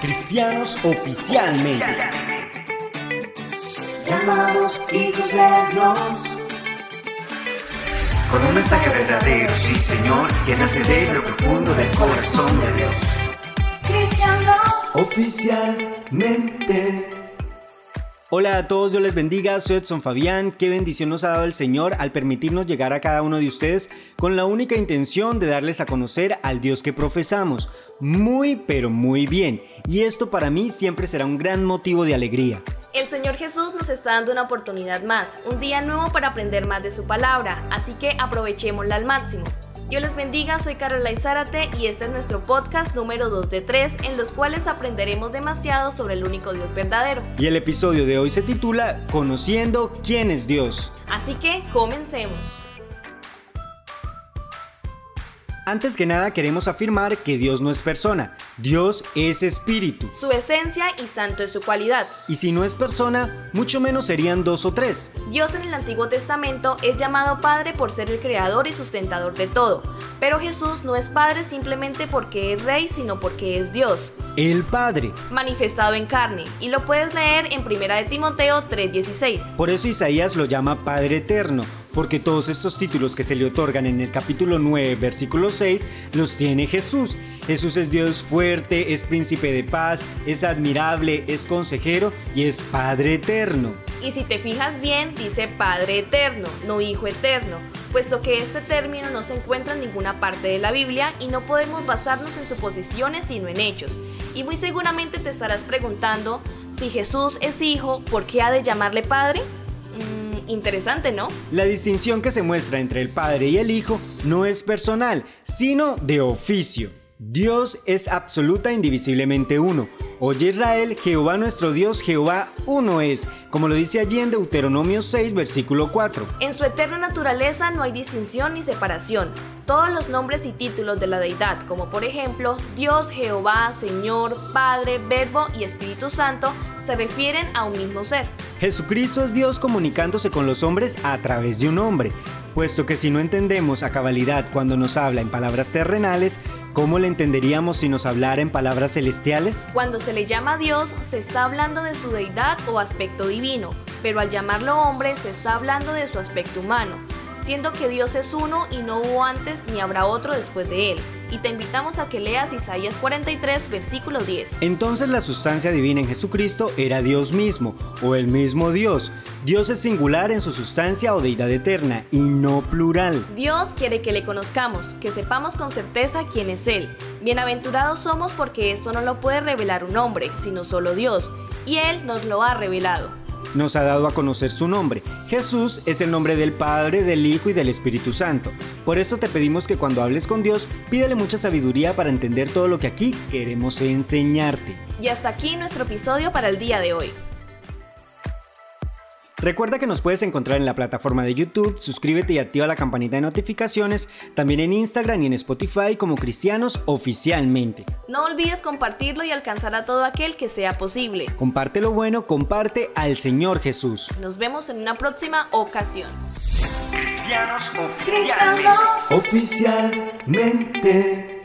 Cristianos oficialmente. Llamados hijos de Dios. Con un mensaje verdadero, sí Señor, que nace de lo profundo del corazón de Dios. Cristianos. Oficialmente. Hola a todos, Dios les bendiga, soy Edson Fabián, qué bendición nos ha dado el Señor al permitirnos llegar a cada uno de ustedes con la única intención de darles a conocer al Dios que profesamos. Muy pero muy bien, y esto para mí siempre será un gran motivo de alegría. El Señor Jesús nos está dando una oportunidad más, un día nuevo para aprender más de su palabra, así que aprovechémosla al máximo. Dios les bendiga, soy Carola Zárate y este es nuestro podcast número 2 de 3 en los cuales aprenderemos demasiado sobre el único Dios verdadero. Y el episodio de hoy se titula Conociendo quién es Dios. Así que comencemos. Antes que nada queremos afirmar que Dios no es persona, Dios es espíritu. Su esencia y santo es su cualidad. Y si no es persona, mucho menos serían dos o tres. Dios en el Antiguo Testamento es llamado Padre por ser el creador y sustentador de todo, pero Jesús no es Padre simplemente porque es Rey, sino porque es Dios. El Padre. Manifestado en carne, y lo puedes leer en 1 de Timoteo 3:16. Por eso Isaías lo llama Padre Eterno porque todos estos títulos que se le otorgan en el capítulo 9, versículo 6, los tiene Jesús. Jesús es Dios fuerte, es príncipe de paz, es admirable, es consejero y es Padre eterno. Y si te fijas bien, dice Padre eterno, no Hijo eterno, puesto que este término no se encuentra en ninguna parte de la Biblia y no podemos basarnos en suposiciones sino en hechos. Y muy seguramente te estarás preguntando, si Jesús es Hijo, ¿por qué ha de llamarle Padre? Interesante, ¿no? La distinción que se muestra entre el Padre y el Hijo no es personal, sino de oficio. Dios es absoluta e indivisiblemente uno. Oye Israel, Jehová nuestro Dios, Jehová uno es, como lo dice allí en Deuteronomio 6, versículo 4. En su eterna naturaleza no hay distinción ni separación. Todos los nombres y títulos de la deidad, como por ejemplo Dios, Jehová, Señor, Padre, Verbo y Espíritu Santo, se refieren a un mismo ser. Jesucristo es Dios comunicándose con los hombres a través de un hombre puesto que si no entendemos a cabalidad cuando nos habla en palabras terrenales, ¿cómo le entenderíamos si nos hablara en palabras celestiales? Cuando se le llama Dios, se está hablando de su deidad o aspecto divino, pero al llamarlo hombre se está hablando de su aspecto humano siendo que Dios es uno y no hubo antes ni habrá otro después de él. Y te invitamos a que leas Isaías 43, versículo 10. Entonces la sustancia divina en Jesucristo era Dios mismo, o el mismo Dios. Dios es singular en su sustancia o deidad eterna, y no plural. Dios quiere que le conozcamos, que sepamos con certeza quién es Él. Bienaventurados somos porque esto no lo puede revelar un hombre, sino solo Dios, y Él nos lo ha revelado nos ha dado a conocer su nombre. Jesús es el nombre del Padre, del Hijo y del Espíritu Santo. Por esto te pedimos que cuando hables con Dios, pídele mucha sabiduría para entender todo lo que aquí queremos enseñarte. Y hasta aquí nuestro episodio para el día de hoy. Recuerda que nos puedes encontrar en la plataforma de YouTube, suscríbete y activa la campanita de notificaciones, también en Instagram y en Spotify como Cristianos Oficialmente. No olvides compartirlo y alcanzar a todo aquel que sea posible. Comparte lo bueno, comparte al Señor Jesús. Nos vemos en una próxima ocasión. Cristianos Oficialmente.